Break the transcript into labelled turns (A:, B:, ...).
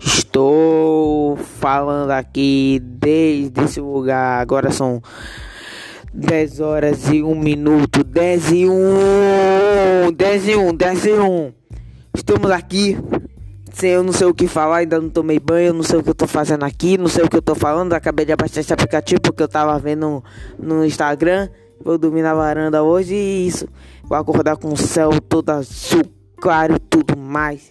A: Estou falando aqui desde esse lugar. Agora são 10 horas e 1 minuto. 10 e 1. 10 e 1, 10 e 1. Estamos aqui. Sem eu não sei o que falar, ainda não tomei banho, não sei o que eu tô fazendo aqui, não sei o que eu tô falando. Acabei de abaixar esse aplicativo porque eu tava vendo no, Instagram. Vou dormir na varanda hoje e isso. Vou acordar com o céu todo azul, claro e tudo mais.